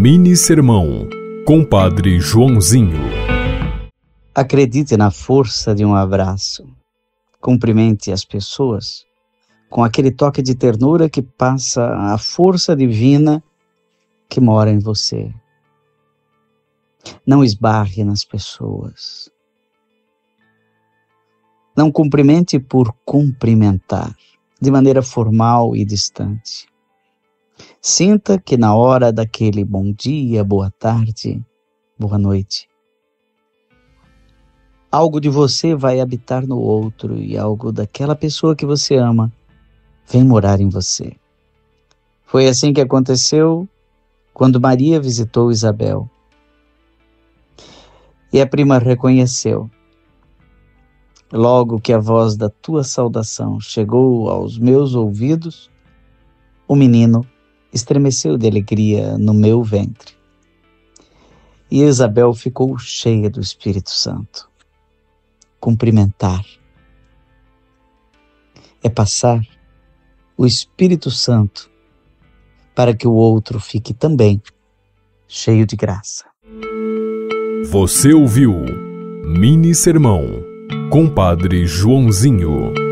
Mini Sermão, Compadre Joãozinho. Acredite na força de um abraço. Cumprimente as pessoas com aquele toque de ternura que passa a força divina que mora em você. Não esbarre nas pessoas. Não cumprimente por cumprimentar, de maneira formal e distante. Sinta que na hora daquele bom dia, boa tarde, boa noite, algo de você vai habitar no outro e algo daquela pessoa que você ama vem morar em você. Foi assim que aconteceu quando Maria visitou Isabel. E a prima reconheceu. Logo que a voz da tua saudação chegou aos meus ouvidos, o menino estremeceu de alegria no meu ventre. E Isabel ficou cheia do Espírito Santo. Cumprimentar é passar o Espírito Santo para que o outro fique também cheio de graça. Você ouviu Mini Sermão, Compadre Joãozinho.